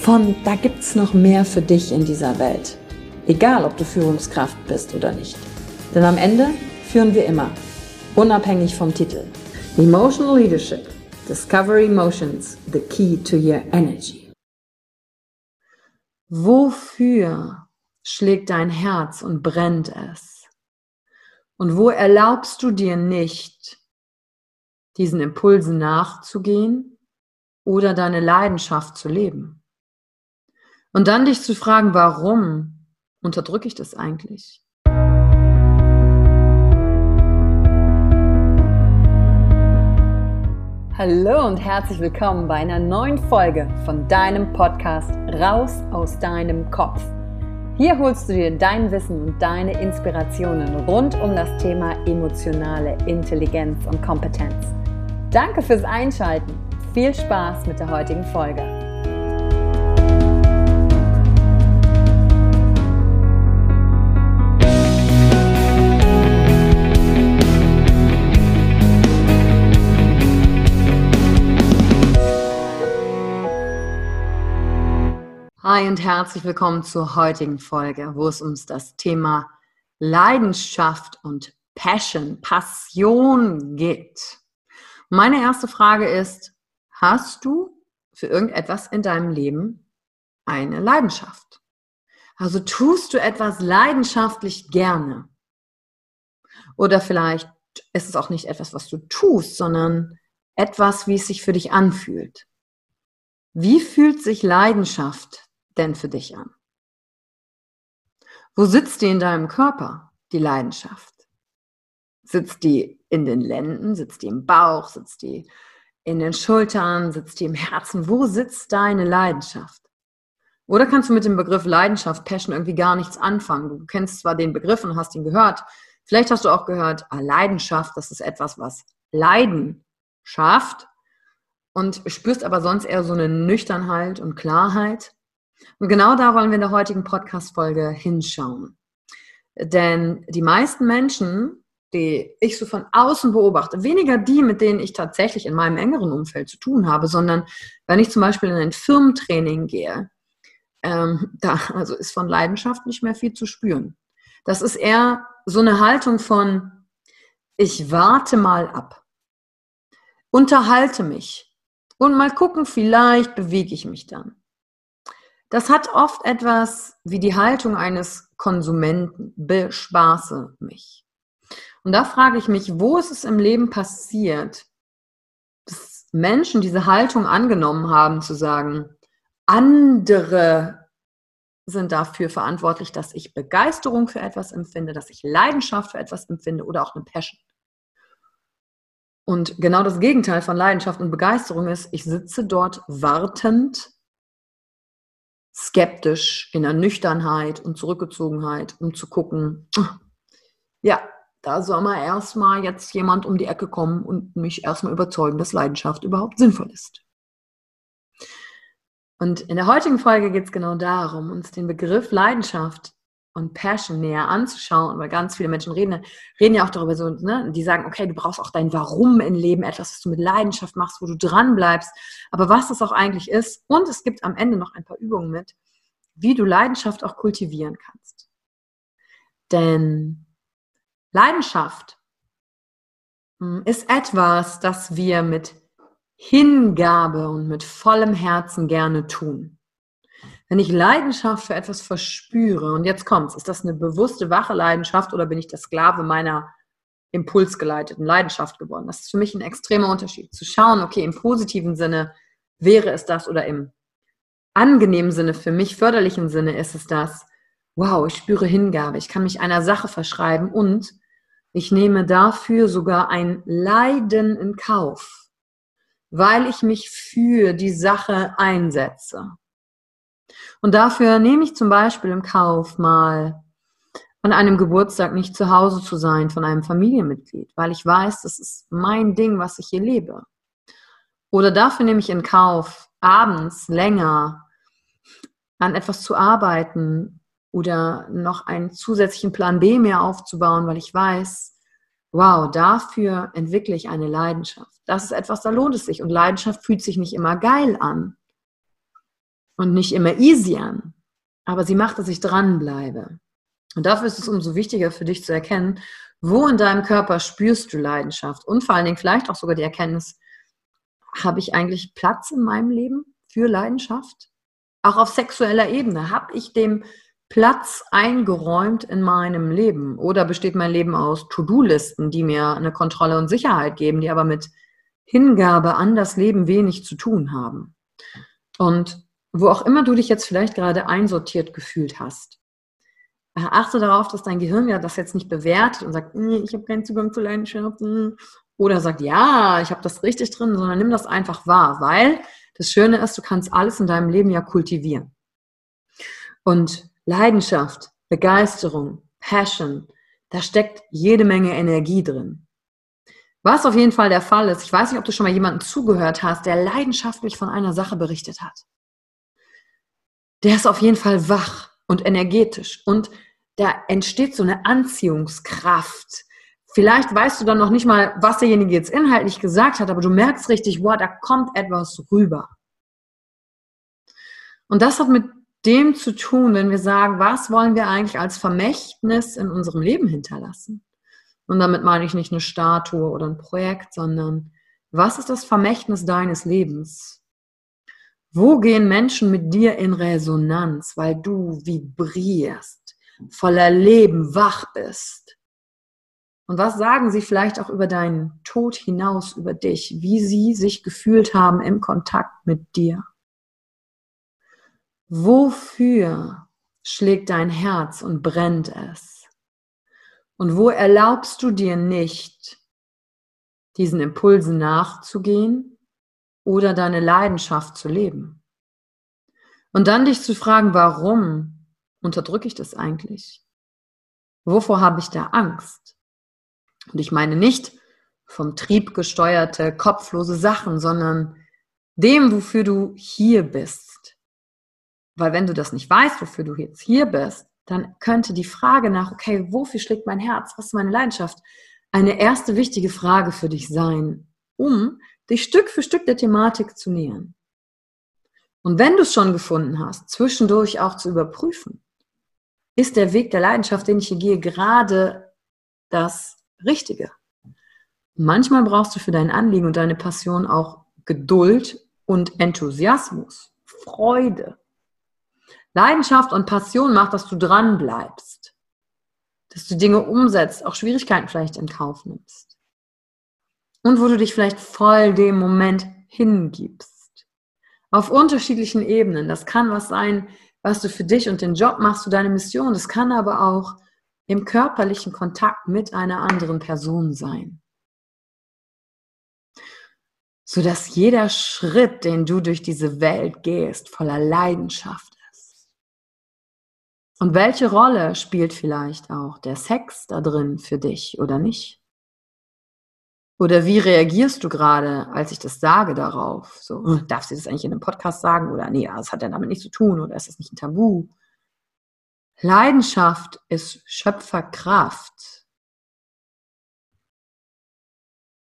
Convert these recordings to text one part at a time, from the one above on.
von da gibt's noch mehr für dich in dieser Welt. Egal, ob du Führungskraft bist oder nicht. Denn am Ende führen wir immer, unabhängig vom Titel. Emotional Leadership. Discover Emotions, the key to your energy. Wofür schlägt dein Herz und brennt es? Und wo erlaubst du dir nicht, diesen Impulsen nachzugehen oder deine Leidenschaft zu leben? Und dann dich zu fragen, warum unterdrücke ich das eigentlich? Hallo und herzlich willkommen bei einer neuen Folge von deinem Podcast Raus aus deinem Kopf. Hier holst du dir dein Wissen und deine Inspirationen rund um das Thema emotionale Intelligenz und Kompetenz. Danke fürs Einschalten. Viel Spaß mit der heutigen Folge. Hi und herzlich willkommen zur heutigen Folge, wo es um das Thema Leidenschaft und Passion, Passion geht. Meine erste Frage ist, hast du für irgendetwas in deinem Leben eine Leidenschaft? Also tust du etwas leidenschaftlich gerne? Oder vielleicht ist es auch nicht etwas, was du tust, sondern etwas, wie es sich für dich anfühlt. Wie fühlt sich Leidenschaft denn für dich an? Wo sitzt die in deinem Körper, die Leidenschaft? Sitzt die in den Lenden, sitzt die im Bauch, sitzt die in den Schultern, sitzt die im Herzen? Wo sitzt deine Leidenschaft? Oder kannst du mit dem Begriff Leidenschaft, Passion irgendwie gar nichts anfangen? Du kennst zwar den Begriff und hast ihn gehört. Vielleicht hast du auch gehört, ah, Leidenschaft, das ist etwas, was Leiden schafft. Und spürst aber sonst eher so eine Nüchternheit und Klarheit. Und genau da wollen wir in der heutigen Podcast-Folge hinschauen. Denn die meisten Menschen, die ich so von außen beobachte, weniger die, mit denen ich tatsächlich in meinem engeren Umfeld zu tun habe, sondern wenn ich zum Beispiel in ein Firmentraining gehe, ähm, da also ist von Leidenschaft nicht mehr viel zu spüren. Das ist eher so eine Haltung von, ich warte mal ab, unterhalte mich und mal gucken, vielleicht bewege ich mich dann. Das hat oft etwas wie die Haltung eines Konsumenten, bespaße mich. Und da frage ich mich, wo ist es im Leben passiert, dass Menschen diese Haltung angenommen haben, zu sagen, andere sind dafür verantwortlich, dass ich Begeisterung für etwas empfinde, dass ich Leidenschaft für etwas empfinde oder auch eine Passion. Und genau das Gegenteil von Leidenschaft und Begeisterung ist, ich sitze dort wartend skeptisch, in der Nüchternheit und Zurückgezogenheit, um zu gucken, ja, da soll mal erstmal jetzt jemand um die Ecke kommen und mich erstmal überzeugen, dass Leidenschaft überhaupt sinnvoll ist. Und in der heutigen Folge geht es genau darum, uns den Begriff Leidenschaft und Passion näher anzuschauen, weil ganz viele Menschen reden, reden ja auch darüber so, ne, die sagen, okay, du brauchst auch dein Warum im Leben, etwas, was du mit Leidenschaft machst, wo du dran bleibst, aber was das auch eigentlich ist. Und es gibt am Ende noch ein paar Übungen mit, wie du Leidenschaft auch kultivieren kannst. Denn Leidenschaft hm, ist etwas, das wir mit Hingabe und mit vollem Herzen gerne tun. Wenn ich Leidenschaft für etwas verspüre, und jetzt kommt's, ist das eine bewusste, wache Leidenschaft oder bin ich der Sklave meiner impulsgeleiteten Leidenschaft geworden? Das ist für mich ein extremer Unterschied. Zu schauen, okay, im positiven Sinne wäre es das oder im angenehmen Sinne, für mich förderlichen Sinne ist es das, wow, ich spüre Hingabe, ich kann mich einer Sache verschreiben und ich nehme dafür sogar ein Leiden in Kauf, weil ich mich für die Sache einsetze. Und dafür nehme ich zum Beispiel im Kauf mal an einem Geburtstag nicht zu Hause zu sein von einem Familienmitglied, weil ich weiß, das ist mein Ding, was ich hier lebe. Oder dafür nehme ich in Kauf, abends länger an etwas zu arbeiten oder noch einen zusätzlichen Plan B mehr aufzubauen, weil ich weiß, wow, dafür entwickle ich eine Leidenschaft. Das ist etwas, da lohnt es sich. Und Leidenschaft fühlt sich nicht immer geil an und nicht immer easy an, aber sie macht, dass ich dranbleibe. Und dafür ist es umso wichtiger für dich zu erkennen, wo in deinem Körper spürst du Leidenschaft und vor allen Dingen vielleicht auch sogar die Erkenntnis, habe ich eigentlich Platz in meinem Leben für Leidenschaft? Auch auf sexueller Ebene, habe ich dem Platz eingeräumt in meinem Leben? Oder besteht mein Leben aus To-Do-Listen, die mir eine Kontrolle und Sicherheit geben, die aber mit Hingabe an das Leben wenig zu tun haben? Und wo auch immer du dich jetzt vielleicht gerade einsortiert gefühlt hast, äh, achte darauf, dass dein Gehirn ja das jetzt nicht bewertet und sagt, hm, ich habe keinen Zugang zu Leidenschaften oder sagt, ja, ich habe das richtig drin, sondern nimm das einfach wahr, weil das Schöne ist, du kannst alles in deinem Leben ja kultivieren. Und Leidenschaft, Begeisterung, Passion, da steckt jede Menge Energie drin. Was auf jeden Fall der Fall ist, ich weiß nicht, ob du schon mal jemanden zugehört hast, der leidenschaftlich von einer Sache berichtet hat der ist auf jeden Fall wach und energetisch und da entsteht so eine Anziehungskraft. Vielleicht weißt du dann noch nicht mal, was derjenige jetzt inhaltlich gesagt hat, aber du merkst richtig, wow, da kommt etwas rüber. Und das hat mit dem zu tun, wenn wir sagen, was wollen wir eigentlich als Vermächtnis in unserem Leben hinterlassen? Und damit meine ich nicht eine Statue oder ein Projekt, sondern was ist das Vermächtnis deines Lebens? Wo gehen Menschen mit dir in Resonanz, weil du vibrierst, voller Leben, wach bist? Und was sagen sie vielleicht auch über deinen Tod hinaus, über dich, wie sie sich gefühlt haben im Kontakt mit dir? Wofür schlägt dein Herz und brennt es? Und wo erlaubst du dir nicht, diesen Impulsen nachzugehen, oder deine Leidenschaft zu leben. Und dann dich zu fragen, warum unterdrücke ich das eigentlich? Wovor habe ich da Angst? Und ich meine nicht vom Trieb gesteuerte, kopflose Sachen, sondern dem, wofür du hier bist. Weil wenn du das nicht weißt, wofür du jetzt hier bist, dann könnte die Frage nach, okay, wofür schlägt mein Herz? Was ist meine Leidenschaft? Eine erste wichtige Frage für dich sein, um dich Stück für Stück der Thematik zu nähern. Und wenn du es schon gefunden hast, zwischendurch auch zu überprüfen, ist der Weg der Leidenschaft, den ich hier gehe, gerade das Richtige. Manchmal brauchst du für dein Anliegen und deine Passion auch Geduld und Enthusiasmus, Freude. Leidenschaft und Passion macht, dass du dran bleibst, dass du Dinge umsetzt, auch Schwierigkeiten vielleicht in Kauf nimmst und wo du dich vielleicht voll dem Moment hingibst. Auf unterschiedlichen Ebenen. Das kann was sein, was du für dich und den Job machst, für deine Mission. Das kann aber auch im körperlichen Kontakt mit einer anderen Person sein. Sodass jeder Schritt, den du durch diese Welt gehst, voller Leidenschaft ist. Und welche Rolle spielt vielleicht auch der Sex da drin für dich oder nicht? Oder wie reagierst du gerade, als ich das sage darauf? So, hm, darf sie das eigentlich in einem Podcast sagen? Oder nee, das hat ja damit nichts zu tun oder ist das nicht ein Tabu? Leidenschaft ist Schöpferkraft.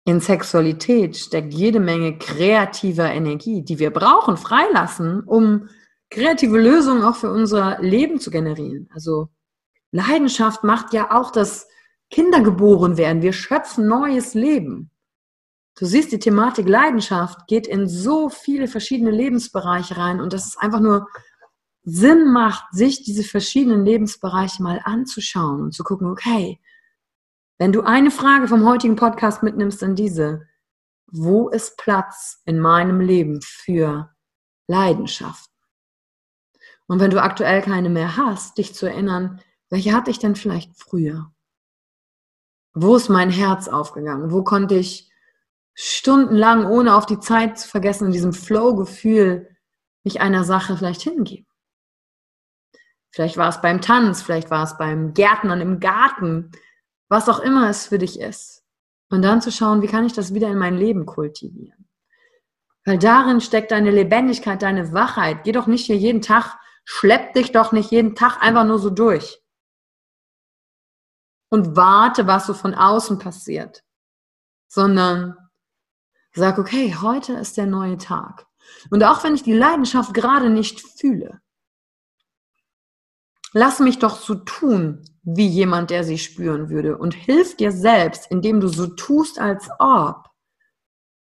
In Sexualität steckt jede Menge kreativer Energie, die wir brauchen, freilassen, um kreative Lösungen auch für unser Leben zu generieren. Also Leidenschaft macht ja auch, dass Kinder geboren werden. Wir schöpfen neues Leben. Du siehst, die Thematik Leidenschaft geht in so viele verschiedene Lebensbereiche rein und dass es einfach nur Sinn macht, sich diese verschiedenen Lebensbereiche mal anzuschauen und zu gucken, okay, wenn du eine Frage vom heutigen Podcast mitnimmst, dann diese, wo ist Platz in meinem Leben für Leidenschaft? Und wenn du aktuell keine mehr hast, dich zu erinnern, welche hatte ich denn vielleicht früher? Wo ist mein Herz aufgegangen? Wo konnte ich stundenlang, ohne auf die Zeit zu vergessen, in diesem Flow-Gefühl mich einer Sache vielleicht hingeben? Vielleicht war es beim Tanz, vielleicht war es beim Gärtnern im Garten, was auch immer es für dich ist. Und dann zu schauen, wie kann ich das wieder in mein Leben kultivieren? Weil darin steckt deine Lebendigkeit, deine Wachheit. Geh doch nicht hier jeden Tag, schlepp dich doch nicht jeden Tag einfach nur so durch. Und warte, was so von außen passiert. Sondern sag, okay, heute ist der neue Tag. Und auch wenn ich die Leidenschaft gerade nicht fühle, lass mich doch so tun, wie jemand, der sie spüren würde. Und hilf dir selbst, indem du so tust, als ob,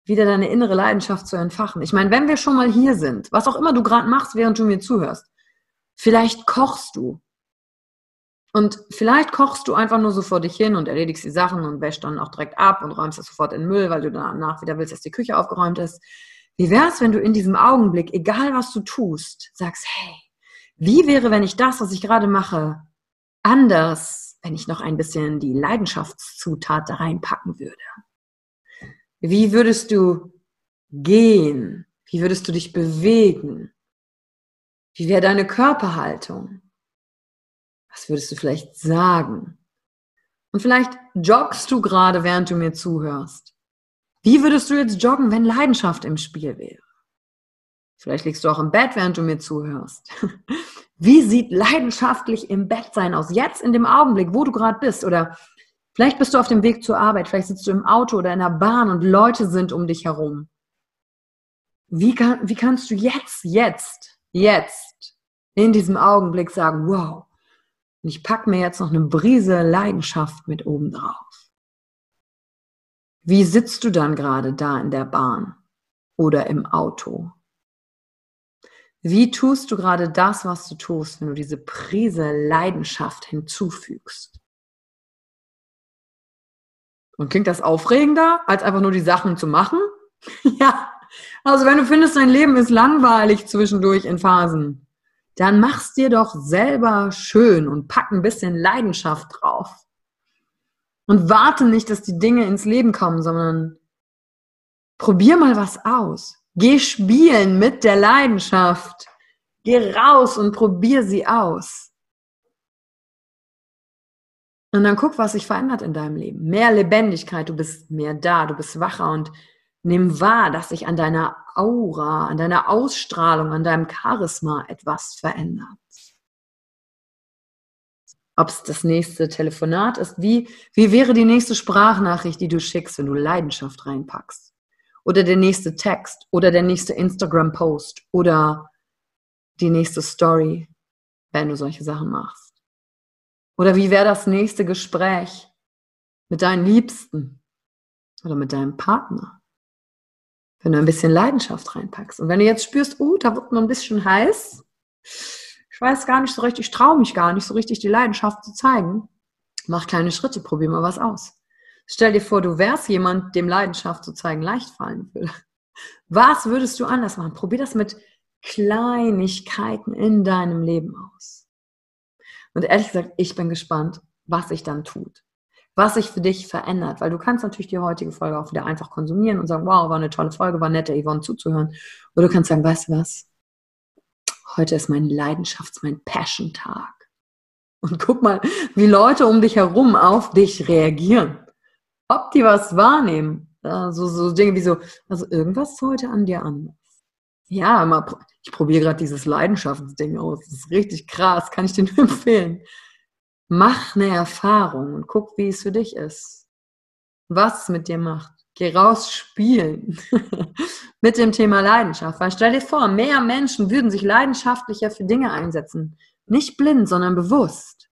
wieder deine innere Leidenschaft zu entfachen. Ich meine, wenn wir schon mal hier sind, was auch immer du gerade machst, während du mir zuhörst, vielleicht kochst du. Und vielleicht kochst du einfach nur so vor dich hin und erledigst die Sachen und wäschst dann auch direkt ab und räumst das sofort in den Müll, weil du danach wieder willst, dass die Küche aufgeräumt ist. Wie wäre es, wenn du in diesem Augenblick, egal was du tust, sagst, hey, wie wäre, wenn ich das, was ich gerade mache, anders, wenn ich noch ein bisschen die Leidenschaftszutat da reinpacken würde? Wie würdest du gehen? Wie würdest du dich bewegen? Wie wäre deine Körperhaltung? Was würdest du vielleicht sagen? Und vielleicht joggst du gerade, während du mir zuhörst. Wie würdest du jetzt joggen, wenn Leidenschaft im Spiel wäre? Vielleicht liegst du auch im Bett, während du mir zuhörst. Wie sieht leidenschaftlich im Bett sein aus? Jetzt in dem Augenblick, wo du gerade bist. Oder vielleicht bist du auf dem Weg zur Arbeit, vielleicht sitzt du im Auto oder in der Bahn und Leute sind um dich herum. Wie, kann, wie kannst du jetzt, jetzt, jetzt in diesem Augenblick sagen, wow, ich packe mir jetzt noch eine Brise Leidenschaft mit oben drauf. Wie sitzt du dann gerade da in der Bahn oder im Auto? Wie tust du gerade das, was du tust, wenn du diese Prise Leidenschaft hinzufügst? Und klingt das aufregender, als einfach nur die Sachen zu machen? ja. Also wenn du findest, dein Leben ist langweilig zwischendurch in Phasen, dann mach's dir doch selber schön und pack ein bisschen Leidenschaft drauf. Und warte nicht, dass die Dinge ins Leben kommen, sondern probier mal was aus. Geh spielen mit der Leidenschaft. Geh raus und probier sie aus. Und dann guck, was sich verändert in deinem Leben. Mehr Lebendigkeit, du bist mehr da, du bist wacher und nimm wahr, dass sich an deiner Aura, an deiner Ausstrahlung, an deinem Charisma etwas verändert. Ob es das nächste Telefonat ist, wie, wie wäre die nächste Sprachnachricht, die du schickst, wenn du Leidenschaft reinpackst? oder der nächste Text oder der nächste Instagram-Post oder die nächste Story, wenn du solche Sachen machst. Oder wie wäre das nächste Gespräch mit deinen Liebsten oder mit deinem Partner, wenn du ein bisschen Leidenschaft reinpackst. Und wenn du jetzt spürst, oh, da wird man ein bisschen heiß, ich weiß gar nicht so richtig, ich traue mich gar nicht so richtig, die Leidenschaft zu zeigen, mach kleine Schritte, probier mal was aus. Stell dir vor, du wärst jemand, dem Leidenschaft zu zeigen leicht fallen würde. Was würdest du anders machen? Probier das mit Kleinigkeiten in deinem Leben aus. Und ehrlich gesagt, ich bin gespannt, was sich dann tut. Was sich für dich verändert. Weil du kannst natürlich die heutige Folge auch wieder einfach konsumieren und sagen, wow, war eine tolle Folge, war nett, der Yvonne zuzuhören. Oder du kannst sagen, weißt du was? Heute ist mein Leidenschafts-, mein Passion-Tag. Und guck mal, wie Leute um dich herum auf dich reagieren ob die was wahrnehmen. So, so Dinge wie so, also irgendwas ist heute an dir anders. Ja, mal, ich probiere gerade dieses Leidenschaftsding aus. Das ist richtig krass, kann ich dir nur empfehlen. Mach eine Erfahrung und guck, wie es für dich ist. Was es mit dir macht. Geh raus spielen mit dem Thema Leidenschaft. Weil stell dir vor, mehr Menschen würden sich leidenschaftlicher für Dinge einsetzen. Nicht blind, sondern bewusst.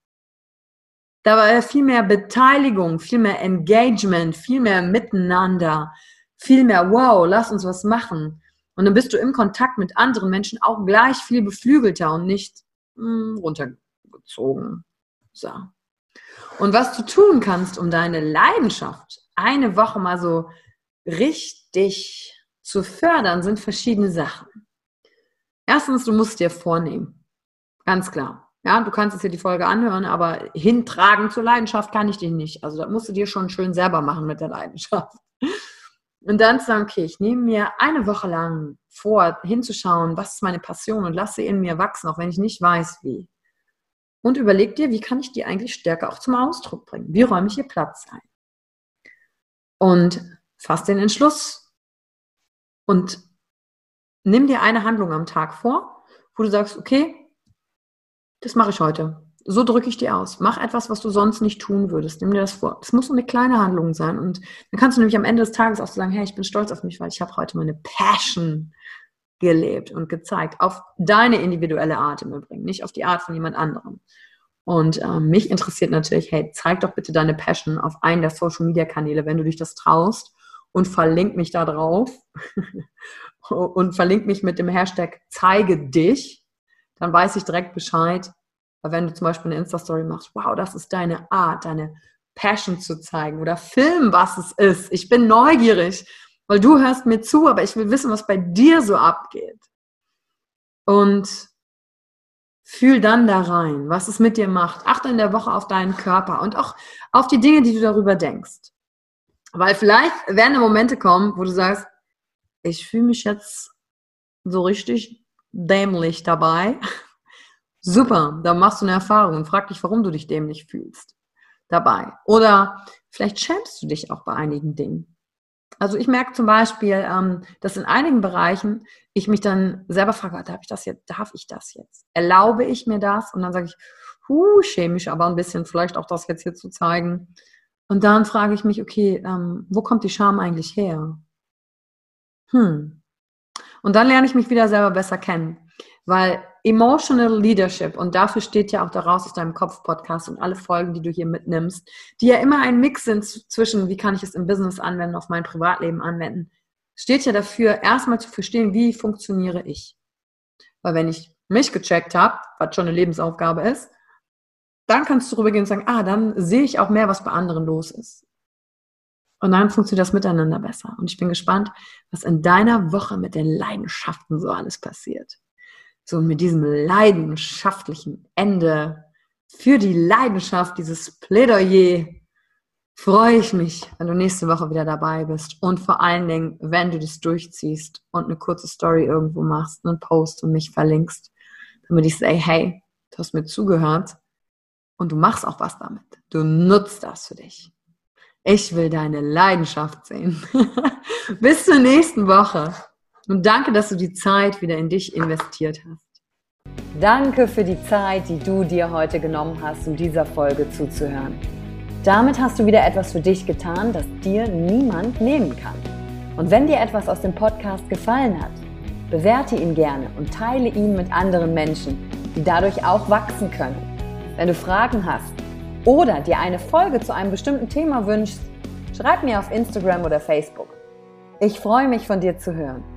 Da war viel mehr Beteiligung, viel mehr Engagement, viel mehr Miteinander, viel mehr, wow, lass uns was machen. Und dann bist du im Kontakt mit anderen Menschen auch gleich viel beflügelter und nicht mh, hm, runtergezogen. So. Und was du tun kannst, um deine Leidenschaft eine Woche mal so richtig zu fördern, sind verschiedene Sachen. Erstens, du musst dir vornehmen. Ganz klar. Ja, du kannst jetzt hier die Folge anhören, aber hintragen zur Leidenschaft kann ich dich nicht. Also das musst du dir schon schön selber machen mit der Leidenschaft. Und dann zu sagen, okay, ich nehme mir eine Woche lang vor, hinzuschauen, was ist meine Passion und lasse sie in mir wachsen, auch wenn ich nicht weiß, wie. Und überleg dir, wie kann ich die eigentlich stärker auch zum Ausdruck bringen? Wie räume ich ihr Platz ein? Und fass den Entschluss und nimm dir eine Handlung am Tag vor, wo du sagst, okay, das mache ich heute so drücke ich dir aus. Mach etwas, was du sonst nicht tun würdest. Nimm dir das vor. Es muss nur eine kleine Handlung sein. Und dann kannst du nämlich am Ende des Tages auch sagen, hey, ich bin stolz auf mich, weil ich habe heute meine Passion gelebt und gezeigt. Auf deine individuelle Art im Übrigen, nicht auf die Art von jemand anderem. Und ähm, mich interessiert natürlich, hey, zeig doch bitte deine Passion auf einen der Social-Media-Kanäle, wenn du dich das traust und verlink mich da drauf und verlink mich mit dem Hashtag zeige dich, dann weiß ich direkt Bescheid, weil wenn du zum Beispiel eine Insta-Story machst, wow, das ist deine Art, deine Passion zu zeigen oder filmen, was es ist. Ich bin neugierig, weil du hörst mir zu, aber ich will wissen, was bei dir so abgeht. Und fühl dann da rein, was es mit dir macht. Achte in der Woche auf deinen Körper und auch auf die Dinge, die du darüber denkst. Weil vielleicht werden Momente kommen, wo du sagst, ich fühle mich jetzt so richtig dämlich dabei Super, dann machst du eine Erfahrung und frag dich, warum du dich dämlich fühlst dabei. Oder vielleicht schämst du dich auch bei einigen Dingen. Also ich merke zum Beispiel, ähm, dass in einigen Bereichen ich mich dann selber frage, darf ich das jetzt, darf ich das jetzt? Erlaube ich mir das? Und dann sage ich, huh, chemisch aber ein bisschen, vielleicht auch das jetzt hier zu zeigen. Und dann frage ich mich, okay, ähm, wo kommt die Scham eigentlich her? Hm. Und dann lerne ich mich wieder selber besser kennen. Weil Emotional Leadership, und dafür steht ja auch daraus aus deinem Kopf-Podcast und alle Folgen, die du hier mitnimmst, die ja immer ein Mix sind zwischen, wie kann ich es im Business anwenden, auf mein Privatleben anwenden, steht ja dafür, erstmal zu verstehen, wie funktioniere ich. Weil wenn ich mich gecheckt habe, was schon eine Lebensaufgabe ist, dann kannst du rübergehen und sagen, ah, dann sehe ich auch mehr, was bei anderen los ist. Und dann funktioniert das miteinander besser. Und ich bin gespannt, was in deiner Woche mit den Leidenschaften so alles passiert so mit diesem leidenschaftlichen Ende für die Leidenschaft, dieses Plädoyer, freue ich mich, wenn du nächste Woche wieder dabei bist und vor allen Dingen, wenn du das durchziehst und eine kurze Story irgendwo machst, einen Post und mich verlinkst, damit ich sage, hey, du hast mir zugehört und du machst auch was damit. Du nutzt das für dich. Ich will deine Leidenschaft sehen. Bis zur nächsten Woche. Und danke, dass du die Zeit wieder in dich investiert hast. Danke für die Zeit, die du dir heute genommen hast, um dieser Folge zuzuhören. Damit hast du wieder etwas für dich getan, das dir niemand nehmen kann. Und wenn dir etwas aus dem Podcast gefallen hat, bewerte ihn gerne und teile ihn mit anderen Menschen, die dadurch auch wachsen können. Wenn du Fragen hast oder dir eine Folge zu einem bestimmten Thema wünschst, schreib mir auf Instagram oder Facebook. Ich freue mich von dir zu hören.